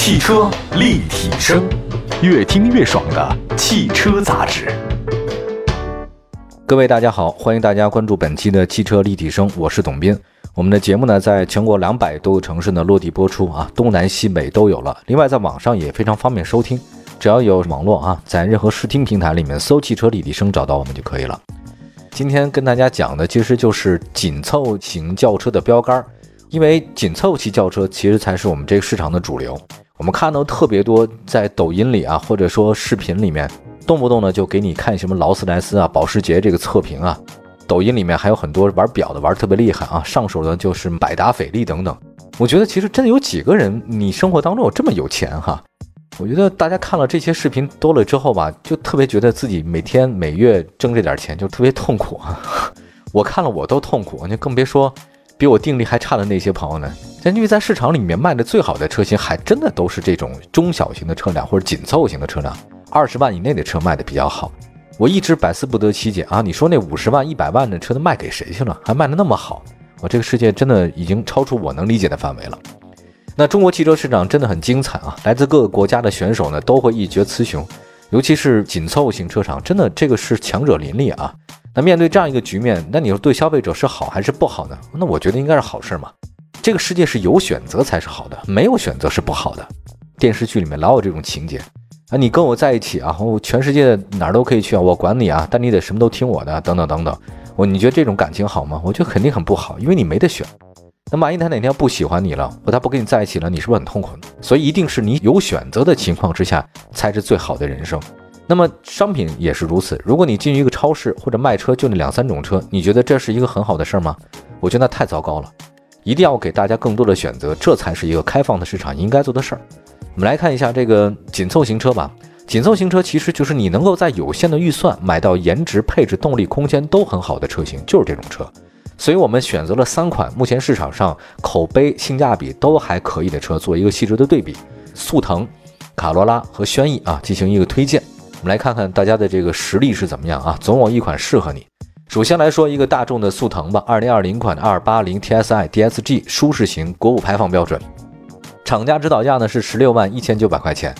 汽车立体声，越听越爽的汽车杂志。各位大家好，欢迎大家关注本期的汽车立体声，我是董斌。我们的节目呢，在全国两百多个城市呢落地播出啊，东南西北都有了。另外，在网上也非常方便收听，只要有网络啊，在任何视听平台里面搜“汽车立体声”找到我们就可以了。今天跟大家讲的其实就是紧凑型轿车的标杆，因为紧凑型轿车其实才是我们这个市场的主流。我们看到特别多在抖音里啊，或者说视频里面，动不动呢就给你看什么劳斯莱斯啊、保时捷这个测评啊。抖音里面还有很多玩表的，玩特别厉害啊，上手的就是百达翡丽等等。我觉得其实真的有几个人，你生活当中有这么有钱哈？我觉得大家看了这些视频多了之后吧，就特别觉得自己每天每月挣这点钱就特别痛苦啊。我看了我都痛苦，你更别说比我定力还差的那些朋友呢。因为在市场里面卖的最好的车型，还真的都是这种中小型的车辆或者紧凑型的车辆，二十万以内的车卖的比较好。我一直百思不得其解啊！你说那五十万、一百万的车都卖给谁去了？还卖的那么好？我这个世界真的已经超出我能理解的范围了。那中国汽车市场真的很精彩啊！来自各个国家的选手呢，都会一决雌雄，尤其是紧凑型车厂，真的这个是强者林立啊！那面对这样一个局面，那你说对消费者是好还是不好呢？那我觉得应该是好事嘛。这个世界是有选择才是好的，没有选择是不好的。电视剧里面老有这种情节啊，你跟我在一起啊，我全世界哪儿都可以去啊，我管你啊，但你得什么都听我的，等等等等。我你觉得这种感情好吗？我觉得肯定很不好，因为你没得选。那万一他哪天不喜欢你了，或他不跟你在一起了，你是不是很痛苦？所以一定是你有选择的情况之下才是最好的人生。那么商品也是如此。如果你进一个超市或者卖车就那两三种车，你觉得这是一个很好的事儿吗？我觉得那太糟糕了。一定要给大家更多的选择，这才是一个开放的市场应该做的事儿。我们来看一下这个紧凑型车吧。紧凑型车其实就是你能够在有限的预算买到颜值、配置、动力、空间都很好的车型，就是这种车。所以我们选择了三款目前市场上口碑、性价比都还可以的车，做一个细致的对比。速腾、卡罗拉和轩逸啊，进行一个推荐。我们来看看大家的这个实力是怎么样啊，总有一款适合你。首先来说一个大众的速腾吧，二零二零款的二八零 TSI DSG 舒适型国五排放标准，厂家指导价呢是十六万一千九百块钱。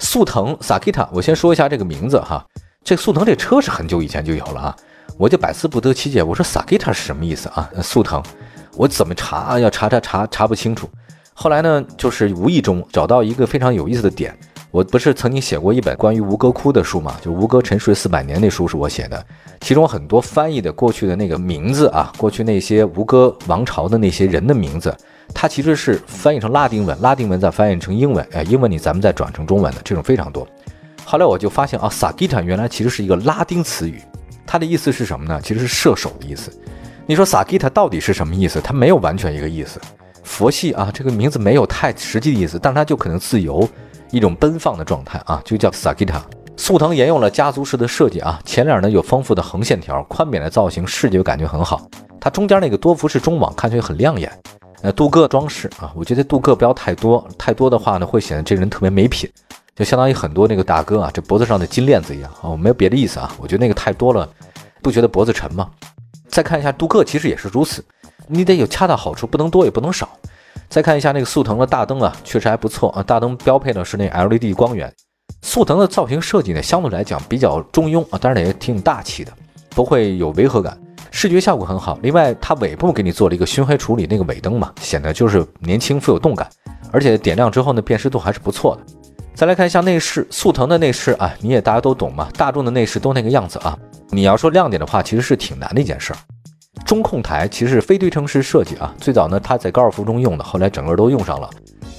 速腾 Sakita，我先说一下这个名字哈，这速腾这车是很久以前就有了啊。我就百思不得其解，我说 Sakita 是什么意思啊？速腾，我怎么查啊要查查查查不清楚。后来呢，就是无意中找到一个非常有意思的点。我不是曾经写过一本关于吴哥窟的书嘛？就吴哥沉睡四百年那书是我写的，其中很多翻译的过去的那个名字啊，过去那些吴哥王朝的那些人的名字，它其实是翻译成拉丁文，拉丁文再翻译成英文，哎，英文你咱们再转成中文的这种非常多。后来我就发现啊，萨吉塔原来其实是一个拉丁词语。它的意思是什么呢？其实是射手的意思。你说萨吉塔到底是什么意思？它没有完全一个意思。佛系啊，这个名字没有太实际的意思，但它就可能自由，一种奔放的状态啊，就叫萨吉塔。速腾沿用了家族式的设计啊，前脸呢有丰富的横线条，宽扁的造型，视觉感觉很好。它中间那个多辐式中网看起来很亮眼。呃，镀铬装饰啊，我觉得镀铬不要太多，太多的话呢会显得这个人特别没品。就相当于很多那个大哥啊，这脖子上的金链子一样啊，我没有别的意思啊，我觉得那个太多了，不觉得脖子沉吗？再看一下镀铬，其实也是如此，你得有恰到好处，不能多也不能少。再看一下那个速腾的大灯啊，确实还不错啊，大灯标配的是那 LED 光源。速腾的造型设计呢，相对来讲比较中庸啊，当然也挺大气的，不会有违和感，视觉效果很好。另外，它尾部给你做了一个熏黑处理，那个尾灯嘛，显得就是年轻富有动感，而且点亮之后呢，辨识度还是不错的。再来看一下内饰，速腾的内饰啊，你也大家都懂嘛，大众的内饰都那个样子啊。你要说亮点的话，其实是挺难的一件事儿。中控台其实是非对称式设计啊，最早呢它在高尔夫中用的，后来整个都用上了。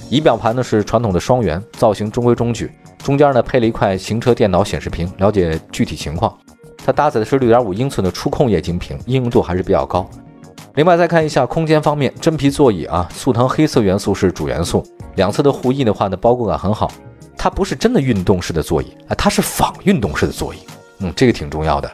仪表盘呢是传统的双圆，造型中规中矩，中间呢配了一块行车电脑显示屏，了解具体情况。它搭载的是六点五英寸的触控液晶屏，应用度还是比较高。另外再看一下空间方面，真皮座椅啊，速腾黑色元素是主元素，两侧的护翼的话呢，包裹感很好。它不是真的运动式的座椅啊，它是仿运动式的座椅，嗯，这个挺重要的。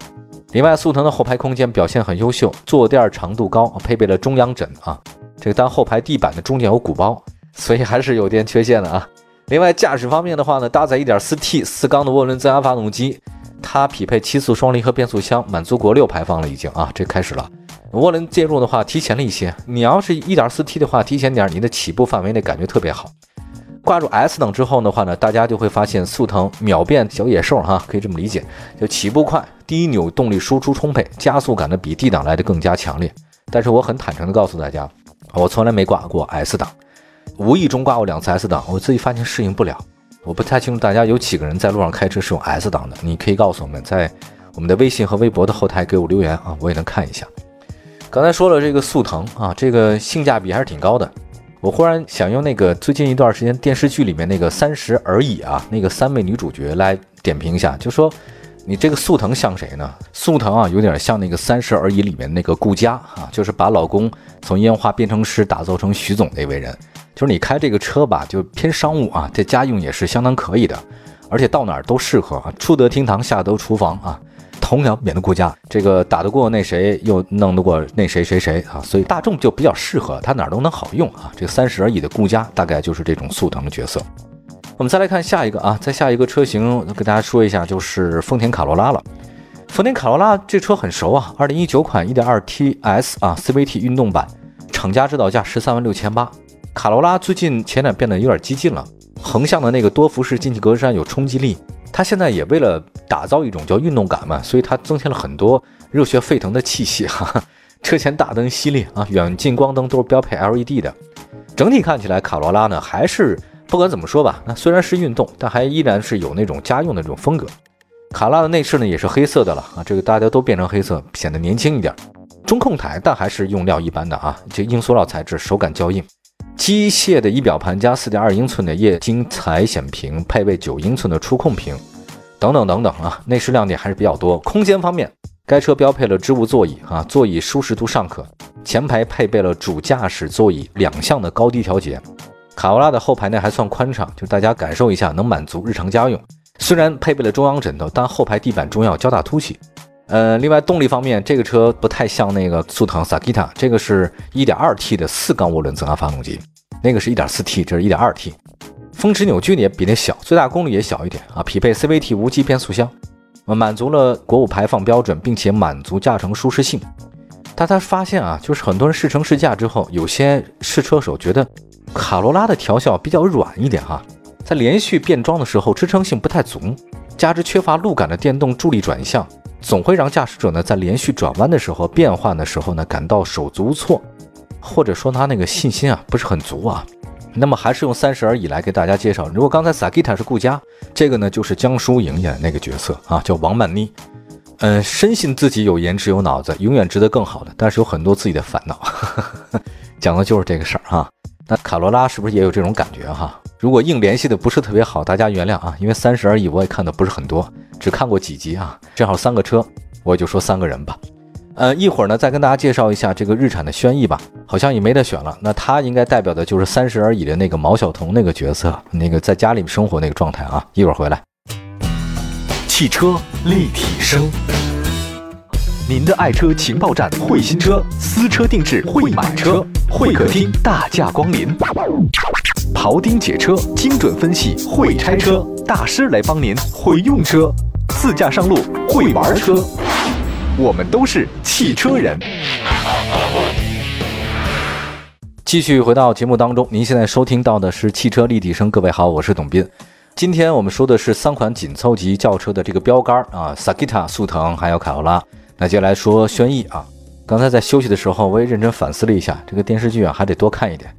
另外，速腾的后排空间表现很优秀，坐垫长度高，配备了中央枕啊。这个当后排地板的中间有鼓包，所以还是有点缺陷的啊。另外，驾驶方面的话呢，搭载 1.4T 四缸的涡轮增压发动机，它匹配七速双离合变速箱，满足国六排放了已经啊，这开始了。涡轮介入的话提前了一些，你要是一点四 T 的话，提前点，你的起步范围内感觉特别好。挂入 S 档之后的话呢，大家就会发现速腾秒变小野兽哈，可以这么理解，就起步快，低扭动力输出充沛，加速感呢比 D 档来的更加强烈。但是我很坦诚的告诉大家，我从来没挂过 S 档，无意中挂过两次 S 档，我自己发现适应不了。我不太清楚大家有几个人在路上开车是用 S 档的，你可以告诉我们，在我们的微信和微博的后台给我留言啊，我也能看一下。刚才说了这个速腾啊，这个性价比还是挺高的。我忽然想用那个最近一段时间电视剧里面那个《三十而已》啊，那个三位女主角来点评一下，就说你这个速腾像谁呢？速腾啊，有点像那个《三十而已》里面那个顾佳啊，就是把老公从烟花编程师打造成徐总那位人。就是你开这个车吧，就偏商务啊，这家用也是相当可以的，而且到哪儿都适合啊，出得厅堂，下得厨房啊。同样免得顾家，这个打得过那谁，又弄得过那谁谁谁啊，所以大众就比较适合，它哪儿都能好用啊。这个三十而已的顾家，大概就是这种速腾的角色。我们再来看下一个啊，再下一个车型跟大家说一下，就是丰田卡罗拉了。丰田卡罗拉这车很熟啊，二零一九款一点二 T S 啊 CVT 运动版，厂家指导价十三万六千八。卡罗拉最近前脸变得有点激进了，横向的那个多辐式进气格栅有冲击力。它现在也为了打造一种叫运动感嘛，所以它增添了很多热血沸腾的气息哈。车前大灯犀利啊，远近光灯都是标配 LED 的。整体看起来，卡罗拉呢还是不管怎么说吧，那虽然是运动，但还依然是有那种家用的这种风格。卡罗拉的内饰呢也是黑色的了啊，这个大家都变成黑色，显得年轻一点。中控台但还是用料一般的啊，这硬塑料材质，手感较硬。机械的仪表盘加四点二英寸的液晶彩显屏，配备九英寸的触控屏，等等等等啊，内饰亮点还是比较多。空间方面，该车标配了织物座椅啊，座椅舒适度尚可。前排配备了主驾驶座椅两项的高低调节。卡罗拉的后排呢还算宽敞，就大家感受一下，能满足日常家用。虽然配备了中央枕头，但后排地板中央较大凸起。呃，另外动力方面，这个车不太像那个速腾 Sakita，这个是一点二 T 的四缸涡轮增压发动机。那个是一点四 T，这是一点二 T，峰值扭矩呢也比那小，最大功率也小一点啊。匹配 CVT 无级变速箱，满足了国五排放标准，并且满足驾乘舒适性。大家发现啊，就是很多人试乘试驾之后，有些试车手觉得卡罗拉的调校比较软一点哈，在连续变装的时候支撑性不太足，加之缺乏路感的电动助力转向，总会让驾驶者呢在连续转弯的时候、变换的时候呢感到手足无措。或者说他那个信心啊不是很足啊，那么还是用三十而已来给大家介绍。如果刚才 Sakita 是顾佳，这个呢就是江疏影演的那个角色啊，叫王曼妮。嗯，深信自己有颜值有脑子，永远值得更好的，但是有很多自己的烦恼，讲的就是这个事儿哈。那卡罗拉是不是也有这种感觉哈？如果硬联系的不是特别好，大家原谅啊，因为三十而已我也看的不是很多，只看过几集啊，正好三个车，我就说三个人吧。呃，一会儿呢，再跟大家介绍一下这个日产的轩逸吧，好像也没得选了。那它应该代表的就是三十而已的那个毛晓彤那个角色，那个在家里生活那个状态啊。一会儿回来，汽车立体声，您的爱车情报站，会新车，私车定制，会买车，会客厅大驾光临，庖丁解车，精准分析，会拆车大师来帮您会用车，自驾上路会玩车。我们都是汽车人。继续回到节目当中，您现在收听到的是汽车立体声。各位好，我是董斌。今天我们说的是三款紧凑级轿车的这个标杆啊，Sakita、速腾还有卡罗拉。那接下来说轩逸啊。刚才在休息的时候，我也认真反思了一下，这个电视剧啊还得多看一点。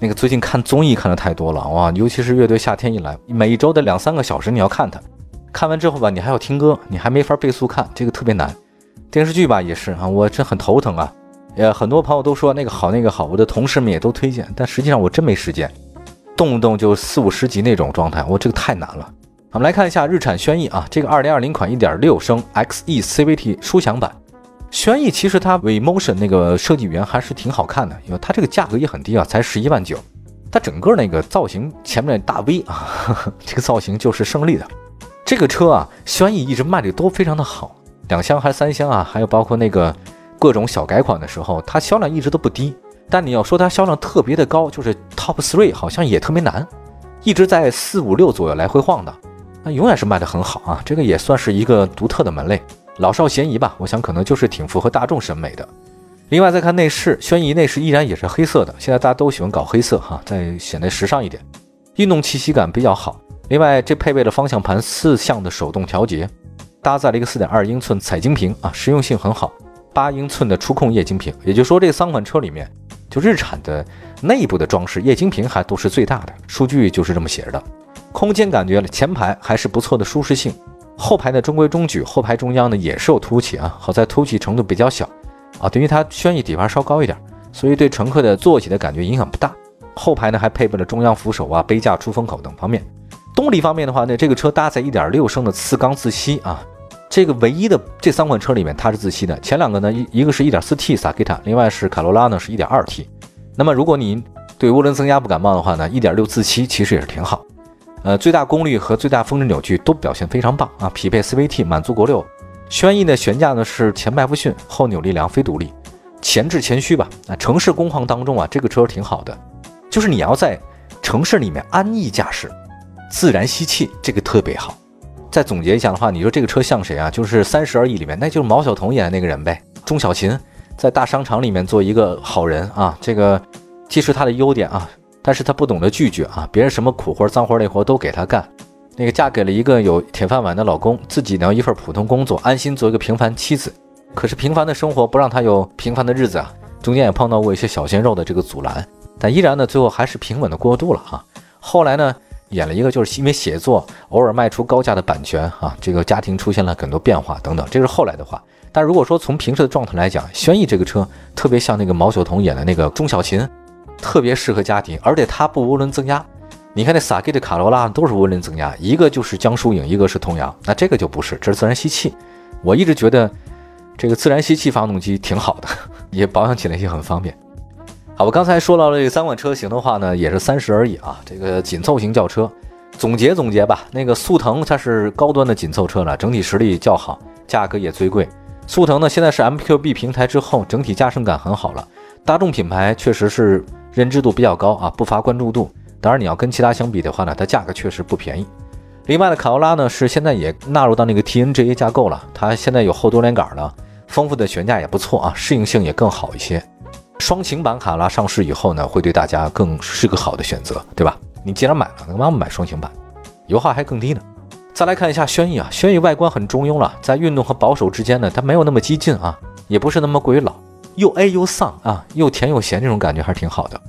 那个最近看综艺看的太多了哇，尤其是乐队夏天一来，每一周的两三个小时你要看它。看完之后吧，你还要听歌，你还没法倍速看，这个特别难。电视剧吧也是啊，我真很头疼啊。呃，很多朋友都说那个好那个好，我的同事们也都推荐，但实际上我真没时间，动不动就四五十集那种状态，我这个太难了。我们来看一下日产轩逸啊，这个二零二零款一点六升 XE CVT 舒享版。轩逸其实它 Vmotion 那个设计语言还是挺好看的，因为它这个价格也很低啊，才十一万九。它整个那个造型前面大 V 啊，这个造型就是胜利的。这个车啊，轩逸一直卖的都非常的好。两厢还是三厢啊？还有包括那个各种小改款的时候，它销量一直都不低。但你要说它销量特别的高，就是 top three 好像也特别难，一直在四五六左右来回晃的，那永远是卖的很好啊。这个也算是一个独特的门类，老少咸宜吧。我想可能就是挺符合大众审美的。另外再看内饰，轩逸内饰依然也是黑色的，现在大家都喜欢搞黑色哈，再显得时尚一点。运动气息感比较好。另外，这配备了方向盘四向的手动调节，搭载了一个四点二英寸彩晶屏啊，实用性很好。八英寸的触控液晶屏，也就是说这三款车里面，就日产的内部的装饰液晶屏还都是最大的，数据就是这么写着的。空间感觉了，前排还是不错的舒适性，后排呢中规中矩，后排中央呢也是有凸起啊，好在凸起程度比较小啊，等于它轩逸底盘稍高一点，所以对乘客的坐起的感觉影响不大。后排呢还配备了中央扶手啊、杯架、出风口等方面。动力方面的话呢，这个车搭载1.6升的四缸自吸啊，这个唯一的这三款车里面它是自吸的，前两个呢一一个是一点四 T 萨克塔，另外是卡罗拉呢是一点二 T。那么如果您对涡轮增压不感冒的话呢，一点六自吸其实也是挺好。呃，最大功率和最大峰值扭矩都表现非常棒啊，匹配 CVT，满足国六。轩逸的悬架呢是前麦弗逊，后扭力梁非独立，前置前驱吧。啊，城市工况当中啊，这个车挺好的，就是你要在城市里面安逸驾驶。自然吸气，这个特别好。再总结一下的话，你说这个车像谁啊？就是《三十而已》里面，那就是毛晓彤演的那个人呗。钟小琴在大商场里面做一个好人啊，这个既是她的优点啊，但是她不懂得拒绝啊，别人什么苦活、脏活、累活都给她干。那个嫁给了一个有铁饭碗的老公，自己呢一份普通工作，安心做一个平凡妻子。可是平凡的生活不让她有平凡的日子啊，中间也碰到过一些小鲜肉的这个阻拦，但依然呢，最后还是平稳的过渡了啊。后来呢？演了一个，就是因为写作偶尔卖出高价的版权啊，这个家庭出现了很多变化等等，这是后来的话。但如果说从平时的状态来讲，轩逸这个车特别像那个毛晓彤演的那个钟小琴，特别适合家庭，而且它不涡轮增压。你看那萨克的卡罗拉都是涡轮增压，一个就是江疏影，一个是童谣，那这个就不是，这是自然吸气。我一直觉得这个自然吸气发动机挺好的，也保养起来也很方便。好，我刚才说到了这三款车型的话呢，也是三十而已啊。这个紧凑型轿车，总结总结吧。那个速腾它是高端的紧凑车了，整体实力较好，价格也最贵。速腾呢，现在是 MQB 平台之后，整体驾乘感很好了。大众品牌确实是认知度比较高啊，不乏关注度。当然你要跟其他相比的话呢，它价格确实不便宜。另外的卡罗拉呢，是现在也纳入到那个 TNGA 架构了，它现在有后多连杆了，丰富的悬架也不错啊，适应性也更好一些。双擎版卡罗拉上市以后呢，会对大家更是个好的选择，对吧？你既然买了，干嘛不买双擎版？油耗还更低呢。再来看一下轩逸啊，轩逸外观很中庸了，在运动和保守之间呢，它没有那么激进啊，也不是那么过于老，又 A 又丧啊，又甜又咸，这种感觉还是挺好的，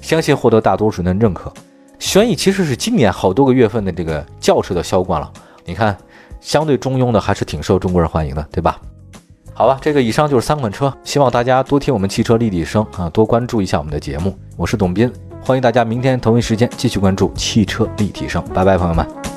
相信获得大多数人的认可。轩逸其实是今年好多个月份的这个轿车的销冠了，你看，相对中庸的还是挺受中国人欢迎的，对吧？好吧，这个以上就是三款车，希望大家多听我们汽车立体声啊，多关注一下我们的节目。我是董斌，欢迎大家明天同一时间继续关注汽车立体声，拜拜，朋友们。